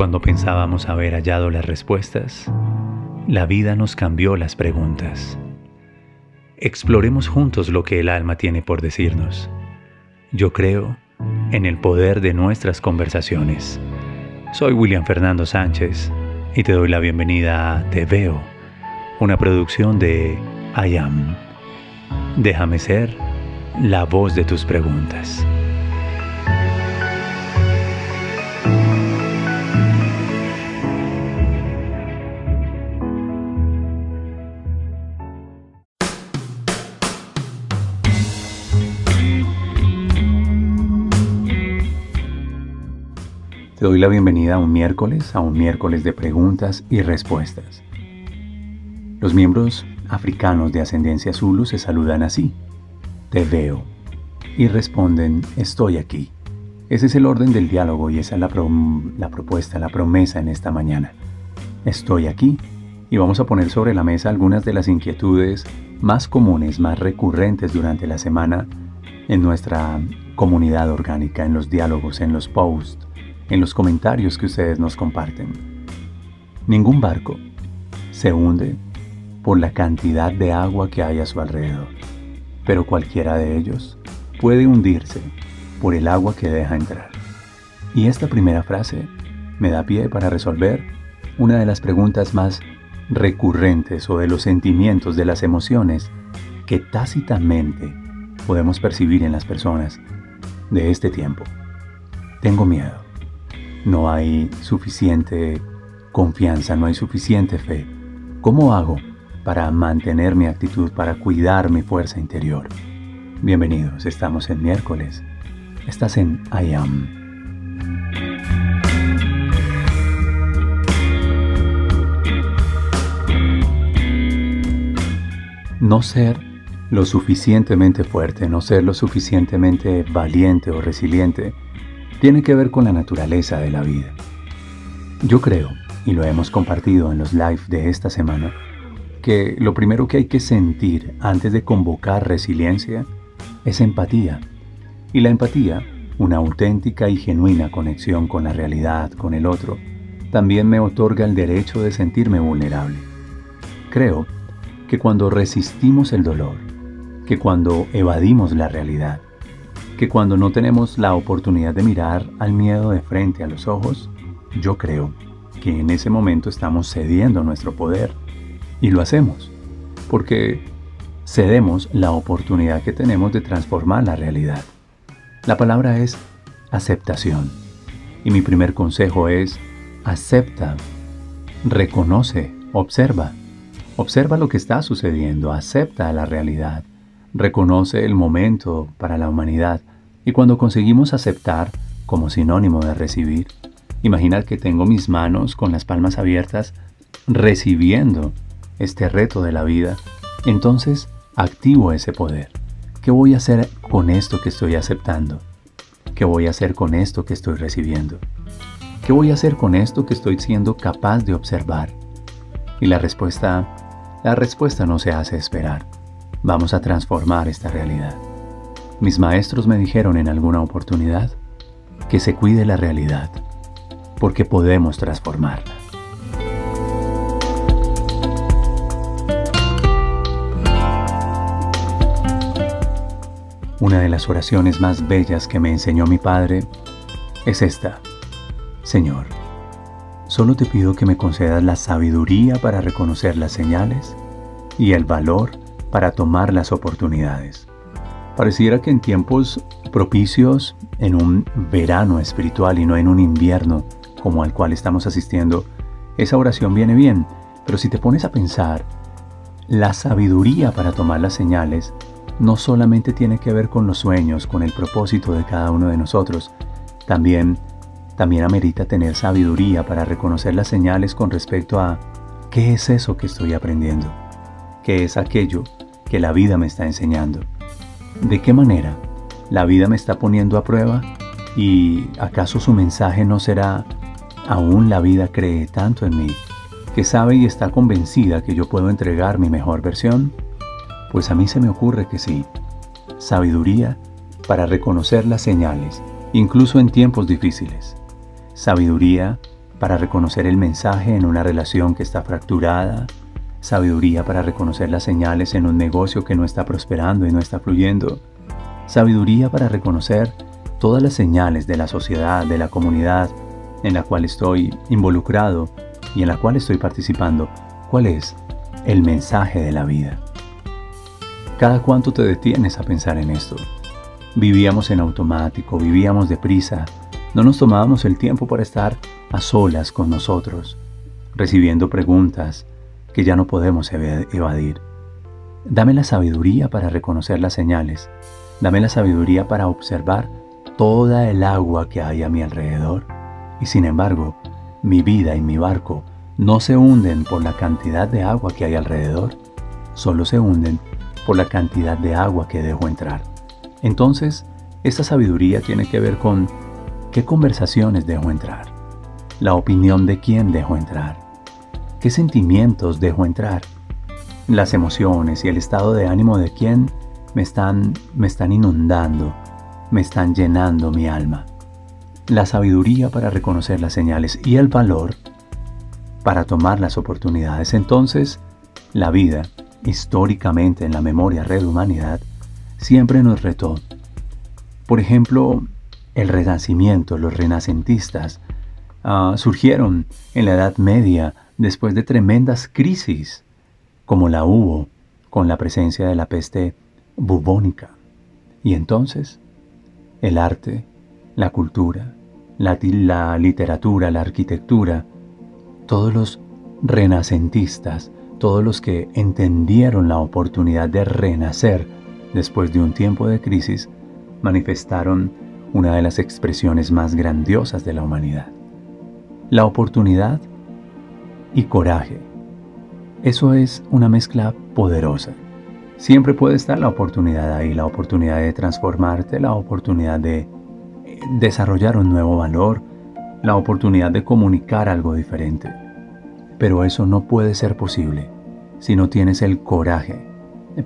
Cuando pensábamos haber hallado las respuestas, la vida nos cambió las preguntas. Exploremos juntos lo que el alma tiene por decirnos. Yo creo en el poder de nuestras conversaciones. Soy William Fernando Sánchez y te doy la bienvenida a Te Veo, una producción de I Am. Déjame ser la voz de tus preguntas. Doy la bienvenida a un miércoles, a un miércoles de preguntas y respuestas. Los miembros africanos de ascendencia Zulu se saludan así. Te veo. Y responden, estoy aquí. Ese es el orden del diálogo y esa es la, la propuesta, la promesa en esta mañana. Estoy aquí y vamos a poner sobre la mesa algunas de las inquietudes más comunes, más recurrentes durante la semana en nuestra comunidad orgánica, en los diálogos, en los posts, en los comentarios que ustedes nos comparten. Ningún barco se hunde por la cantidad de agua que hay a su alrededor, pero cualquiera de ellos puede hundirse por el agua que deja entrar. Y esta primera frase me da pie para resolver una de las preguntas más recurrentes o de los sentimientos, de las emociones que tácitamente podemos percibir en las personas de este tiempo. Tengo miedo no hay suficiente confianza, no hay suficiente fe. ¿Cómo hago para mantener mi actitud, para cuidar mi fuerza interior? Bienvenidos, estamos en miércoles. Estás en I Am. No ser lo suficientemente fuerte, no ser lo suficientemente valiente o resiliente, tiene que ver con la naturaleza de la vida. Yo creo, y lo hemos compartido en los live de esta semana, que lo primero que hay que sentir antes de convocar resiliencia es empatía. Y la empatía, una auténtica y genuina conexión con la realidad, con el otro, también me otorga el derecho de sentirme vulnerable. Creo que cuando resistimos el dolor, que cuando evadimos la realidad, que cuando no tenemos la oportunidad de mirar al miedo de frente a los ojos, yo creo que en ese momento estamos cediendo nuestro poder. Y lo hacemos, porque cedemos la oportunidad que tenemos de transformar la realidad. La palabra es aceptación. Y mi primer consejo es, acepta, reconoce, observa. Observa lo que está sucediendo, acepta la realidad, reconoce el momento para la humanidad y cuando conseguimos aceptar como sinónimo de recibir, imaginar que tengo mis manos con las palmas abiertas recibiendo este reto de la vida, entonces activo ese poder. ¿Qué voy a hacer con esto que estoy aceptando? ¿Qué voy a hacer con esto que estoy recibiendo? ¿Qué voy a hacer con esto que estoy siendo capaz de observar? Y la respuesta, la respuesta no se hace esperar. Vamos a transformar esta realidad. Mis maestros me dijeron en alguna oportunidad que se cuide la realidad, porque podemos transformarla. Una de las oraciones más bellas que me enseñó mi padre es esta. Señor, solo te pido que me concedas la sabiduría para reconocer las señales y el valor para tomar las oportunidades. Pareciera que en tiempos propicios, en un verano espiritual y no en un invierno como al cual estamos asistiendo, esa oración viene bien, pero si te pones a pensar, la sabiduría para tomar las señales no solamente tiene que ver con los sueños, con el propósito de cada uno de nosotros, también, también amerita tener sabiduría para reconocer las señales con respecto a qué es eso que estoy aprendiendo, qué es aquello que la vida me está enseñando. ¿De qué manera la vida me está poniendo a prueba? ¿Y acaso su mensaje no será, aún la vida cree tanto en mí, que sabe y está convencida que yo puedo entregar mi mejor versión? Pues a mí se me ocurre que sí. Sabiduría para reconocer las señales, incluso en tiempos difíciles. Sabiduría para reconocer el mensaje en una relación que está fracturada, sabiduría para reconocer las señales en un negocio que no está prosperando y no está fluyendo, sabiduría para reconocer todas las señales de la sociedad, de la comunidad en la cual estoy involucrado y en la cual estoy participando. ¿Cuál es el mensaje de la vida? ¿Cada cuánto te detienes a pensar en esto? Vivíamos en automático, vivíamos deprisa, no nos tomábamos el tiempo para estar a solas con nosotros, recibiendo preguntas que ya no podemos evadir. Dame la sabiduría para reconocer las señales. Dame la sabiduría para observar toda el agua que hay a mi alrededor. Y sin embargo, mi vida y mi barco no se hunden por la cantidad de agua que hay alrededor, solo se hunden por la cantidad de agua que dejo entrar. Entonces, esta sabiduría tiene que ver con qué conversaciones dejo entrar la opinión de quién dejo entrar, qué sentimientos dejo entrar, las emociones y el estado de ánimo de quién me están, me están inundando, me están llenando mi alma. La sabiduría para reconocer las señales y el valor para tomar las oportunidades. Entonces, la vida, históricamente en la memoria red humanidad, siempre nos retó. Por ejemplo, el renacimiento, los renacentistas, Ah, surgieron en la Edad Media después de tremendas crisis, como la hubo con la presencia de la peste bubónica. Y entonces, el arte, la cultura, la, literatura, la arquitectura, todos los renacentistas, todos los que entendieron la oportunidad de renacer después de un tiempo de crisis, manifestaron una de las expresiones más grandiosas de la humanidad la oportunidad y coraje. Eso es una mezcla poderosa. Siempre puede estar la oportunidad ahí, la oportunidad de transformarte, la oportunidad de eh, desarrollar un nuevo valor, la oportunidad de comunicar algo diferente. Pero eso no puede ser posible si no tienes el coraje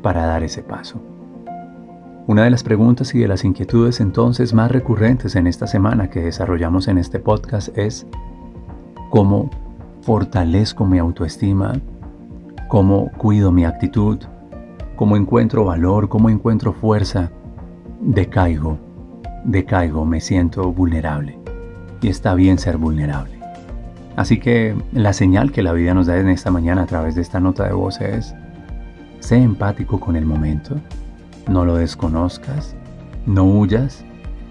para dar ese paso. Una de las preguntas y de las inquietudes entonces más recurrentes en esta semana que desarrollamos en este podcast es, cómo fortalezco mi autoestima, cómo cuido mi actitud, cómo encuentro valor, cómo encuentro fuerza, decaigo, decaigo, me siento vulnerable. Y está bien ser vulnerable. Así que la señal que la vida nos da en esta mañana a través de esta nota de voz es, sé empático con el momento, no lo desconozcas, no huyas,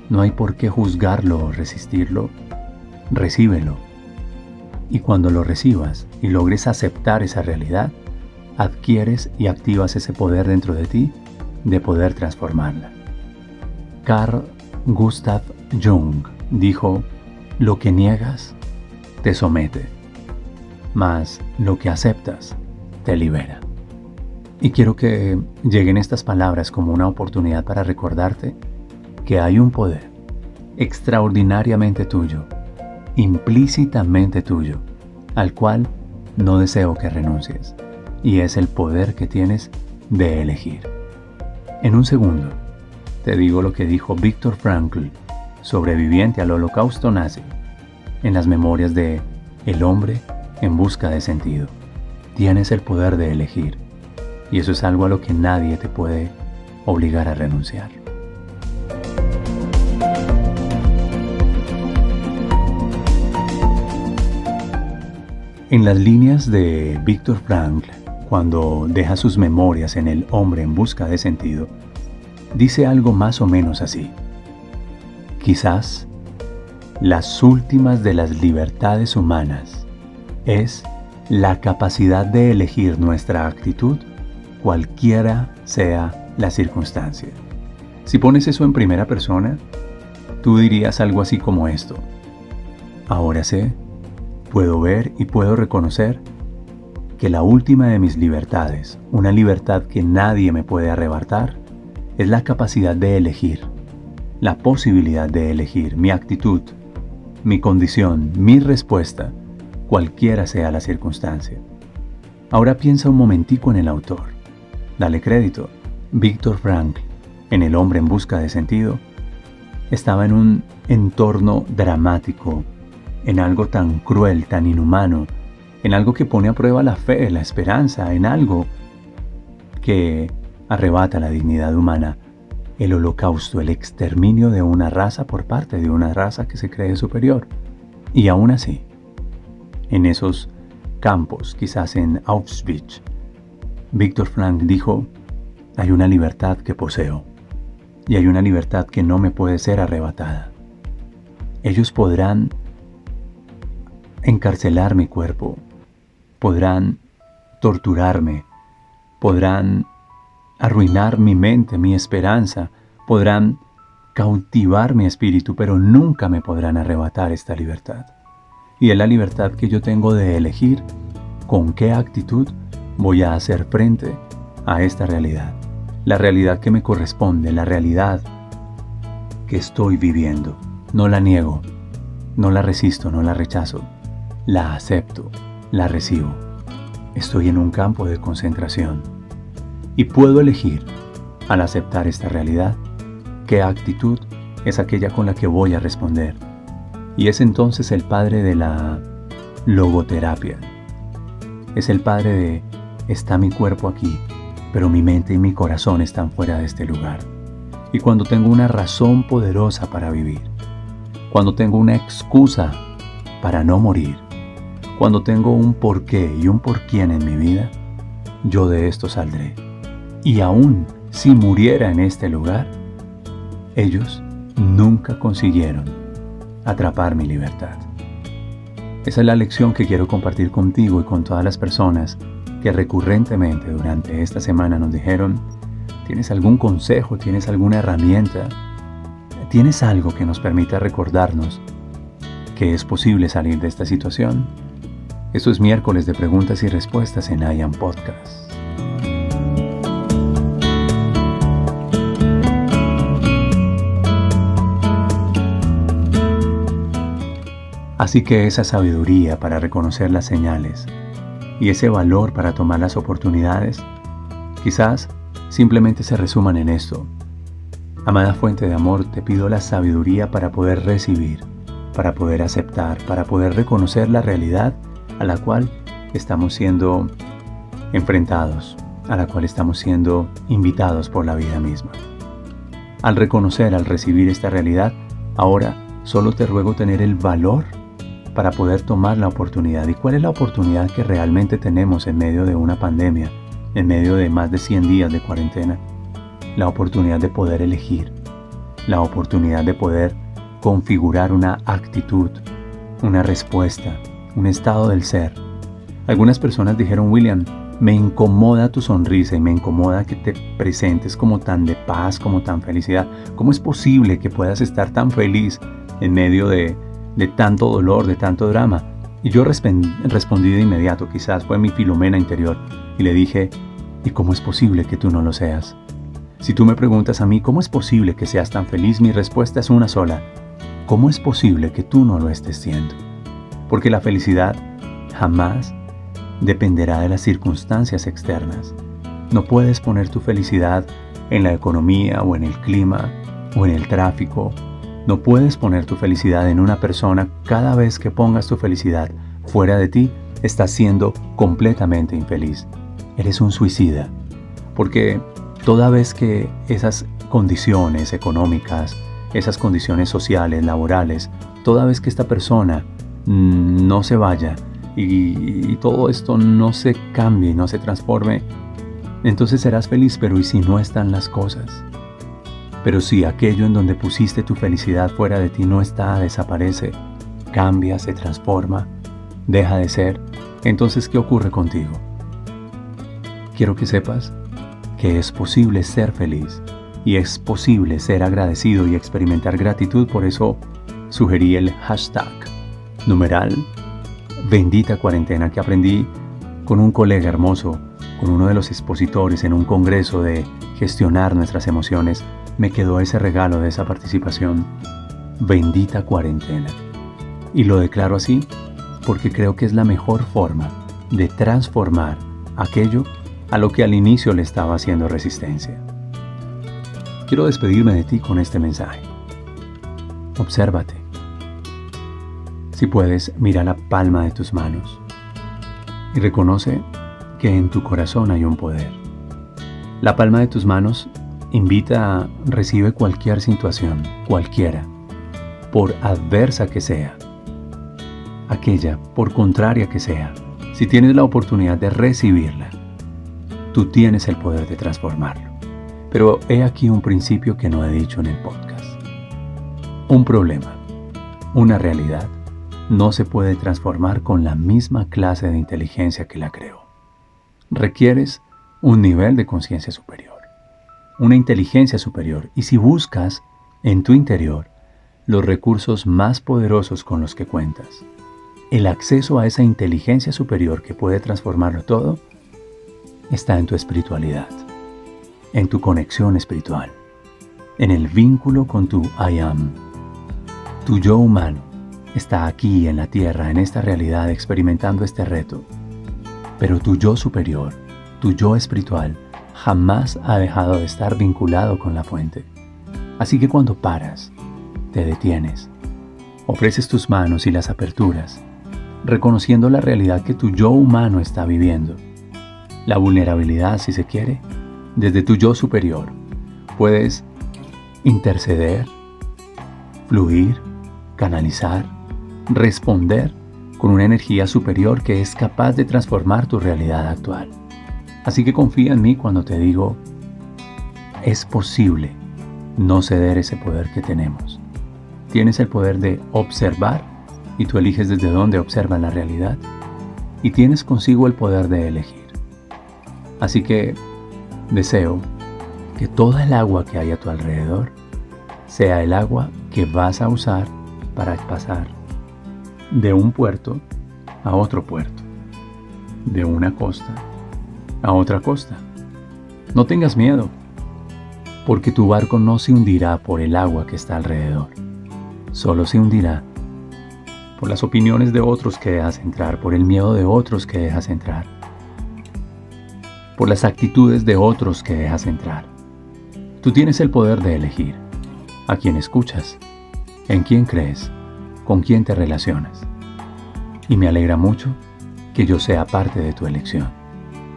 no hay por qué juzgarlo o resistirlo, recíbelo y cuando lo recibas y logres aceptar esa realidad, adquieres y activas ese poder dentro de ti de poder transformarla. Carl Gustav Jung dijo, lo que niegas te somete, mas lo que aceptas te libera. Y quiero que lleguen estas palabras como una oportunidad para recordarte que hay un poder extraordinariamente tuyo implícitamente tuyo, al cual no deseo que renuncies, y es el poder que tienes de elegir. En un segundo, te digo lo que dijo Víctor Frankl, sobreviviente al holocausto nazi, en las memorias de El hombre en busca de sentido. Tienes el poder de elegir, y eso es algo a lo que nadie te puede obligar a renunciar. En las líneas de Víctor Frankl, cuando deja sus memorias en El hombre en busca de sentido, dice algo más o menos así. Quizás las últimas de las libertades humanas es la capacidad de elegir nuestra actitud cualquiera sea la circunstancia. Si pones eso en primera persona, tú dirías algo así como esto. Ahora sé puedo ver y puedo reconocer que la última de mis libertades, una libertad que nadie me puede arrebatar, es la capacidad de elegir, la posibilidad de elegir mi actitud, mi condición, mi respuesta, cualquiera sea la circunstancia. Ahora piensa un momentico en el autor. Dale crédito. Víctor Frank, en El hombre en busca de sentido, estaba en un entorno dramático, en algo tan cruel, tan inhumano, en algo que pone a prueba la fe, la esperanza, en algo que arrebata la dignidad humana, el holocausto, el exterminio de una raza por parte de una raza que se cree superior. Y aún así, en esos campos, quizás en Auschwitz, Víctor Frank dijo, hay una libertad que poseo y hay una libertad que no me puede ser arrebatada. Ellos podrán encarcelar mi cuerpo, podrán torturarme, podrán arruinar mi mente, mi esperanza, podrán cautivar mi espíritu, pero nunca me podrán arrebatar esta libertad. Y es la libertad que yo tengo de elegir con qué actitud voy a hacer frente a esta realidad. La realidad que me corresponde, la realidad que estoy viviendo. No la niego, no la resisto, no la rechazo. La acepto, la recibo. Estoy en un campo de concentración y puedo elegir, al aceptar esta realidad, qué actitud es aquella con la que voy a responder. Y es entonces el padre de la logoterapia. Es el padre de, está mi cuerpo aquí, pero mi mente y mi corazón están fuera de este lugar. Y cuando tengo una razón poderosa para vivir, cuando tengo una excusa para no morir, cuando tengo un porqué y un por quién en mi vida, yo de esto saldré. Y aún si muriera en este lugar, ellos nunca consiguieron atrapar mi libertad. Esa es la lección que quiero compartir contigo y con todas las personas que recurrentemente durante esta semana nos dijeron, ¿tienes algún consejo? ¿Tienes alguna herramienta? ¿Tienes algo que nos permita recordarnos que es posible salir de esta situación? Esto es miércoles de preguntas y respuestas en IAM Podcast. Así que esa sabiduría para reconocer las señales y ese valor para tomar las oportunidades, quizás simplemente se resuman en esto. Amada fuente de amor, te pido la sabiduría para poder recibir, para poder aceptar, para poder reconocer la realidad a la cual estamos siendo enfrentados, a la cual estamos siendo invitados por la vida misma. Al reconocer, al recibir esta realidad, ahora solo te ruego tener el valor para poder tomar la oportunidad. ¿Y cuál es la oportunidad que realmente tenemos en medio de una pandemia, en medio de más de 100 días de cuarentena? La oportunidad de poder elegir, la oportunidad de poder configurar una actitud, una respuesta, un estado del ser. Algunas personas dijeron, William, me incomoda tu sonrisa y me incomoda que te presentes como tan de paz, como tan felicidad. ¿Cómo es posible que puedas estar tan feliz en medio de de tanto dolor, de tanto drama. Y yo respondí de inmediato, quizás fue mi filomena interior, y le dije, ¿y cómo es posible que tú no lo seas? Si tú me preguntas a mí, ¿cómo es posible que seas tan feliz? Mi respuesta es una sola. ¿Cómo es posible que tú no lo estés siendo? Porque la felicidad jamás dependerá de las circunstancias externas. No puedes poner tu felicidad en la economía o en el clima o en el tráfico no puedes poner tu felicidad en una persona. Cada vez que pongas tu felicidad fuera de ti, estás siendo completamente infeliz. Eres un suicida. Porque toda vez que esas condiciones económicas, esas condiciones sociales, laborales, toda vez que esta persona no se vaya y, todo esto no se cambie, no se transforme, entonces serás feliz, pero ¿y si no están las cosas? Pero si aquello en donde pusiste tu felicidad fuera de ti no está, desaparece, cambia, se transforma, deja de ser, entonces ¿qué ocurre contigo? Quiero que sepas que es posible ser feliz y es posible ser agradecido y experimentar gratitud, por eso sugerí el hashtag numeral bendita cuarentena que aprendí con un colega hermoso, con uno de los expositores en un congreso de gestionar nuestras emociones me quedó ese regalo de esa participación. Bendita cuarentena. Y lo declaro así porque creo que es la mejor forma de transformar aquello a lo que al inicio le estaba haciendo resistencia. Quiero despedirme de ti con este mensaje. Obsérvate. Si puedes, mira la palma de tus manos y reconoce que en tu corazón hay un poder. La palma de tus manos invita a recibe cualquier situación, cualquiera, por adversa que sea, aquella por contraria que sea, si tienes la oportunidad de recibirla, tú tienes el poder de transformarlo. Pero he aquí un principio que no he dicho en el podcast. Un problema, una realidad, no se puede transformar con la misma clase de inteligencia que la creó. Requieres un nivel de conciencia superior, una inteligencia superior, y si buscas en tu interior los recursos más poderosos con los que cuentas, el acceso a esa inteligencia superior que puede transformarlo todo está en tu espiritualidad, en tu conexión espiritual, en el vínculo con tu I am. Tu yo humano está aquí en la tierra, en esta realidad, experimentando este reto. Pero tu yo superior, tu yo espiritual, jamás ha dejado de estar vinculado con la fuente. Así que cuando paras, te detienes, ofreces tus manos y las aperturas, reconociendo la realidad que tu yo humano está viviendo. La vulnerabilidad, si se quiere, desde tu yo superior. Puedes interceder, fluir, canalizar, responder con una energía superior que es capaz de transformar tu realidad actual. Así que confía en mí cuando te digo, es posible no ceder ese poder que tenemos. Tienes el poder de observar y tú eliges desde dónde observas la realidad y tienes consigo el poder de elegir. Así que deseo que toda el agua que hay a tu alrededor sea el agua que vas a usar para pasar de un puerto a otro puerto, de una costa a otra costa. No tengas miedo, porque tu barco no se hundirá por el agua que está alrededor, solo se hundirá por las opiniones de otros que dejas entrar, por el miedo de otros que dejas entrar, por las actitudes de otros que dejas entrar. Tú tienes el poder de elegir a quién escuchas, en quién crees, con quién te relacionas. Y me alegra mucho que yo sea parte de tu elección.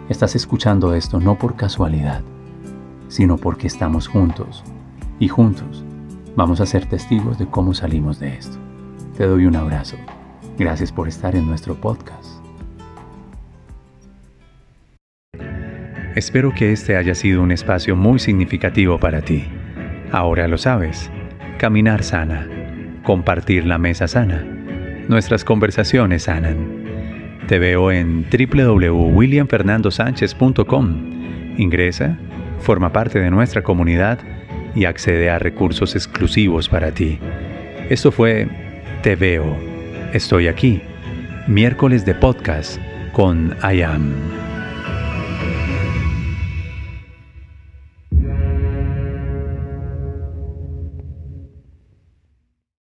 Estás escuchando esto no por casualidad, sino porque estamos juntos y juntos vamos a ser testigos de cómo salimos de esto. Te doy un abrazo. Gracias por estar en nuestro podcast. Espero que este haya sido un espacio muy significativo para ti. Ahora lo sabes. Caminar sana. Compartir la mesa sana. Nuestras conversaciones sanan. Te veo en www.williamfernandosánchez.com. Ingresa, forma parte de nuestra comunidad y accede a recursos exclusivos para ti. Esto fue te veo. Estoy aquí. Miércoles de podcast con I Am.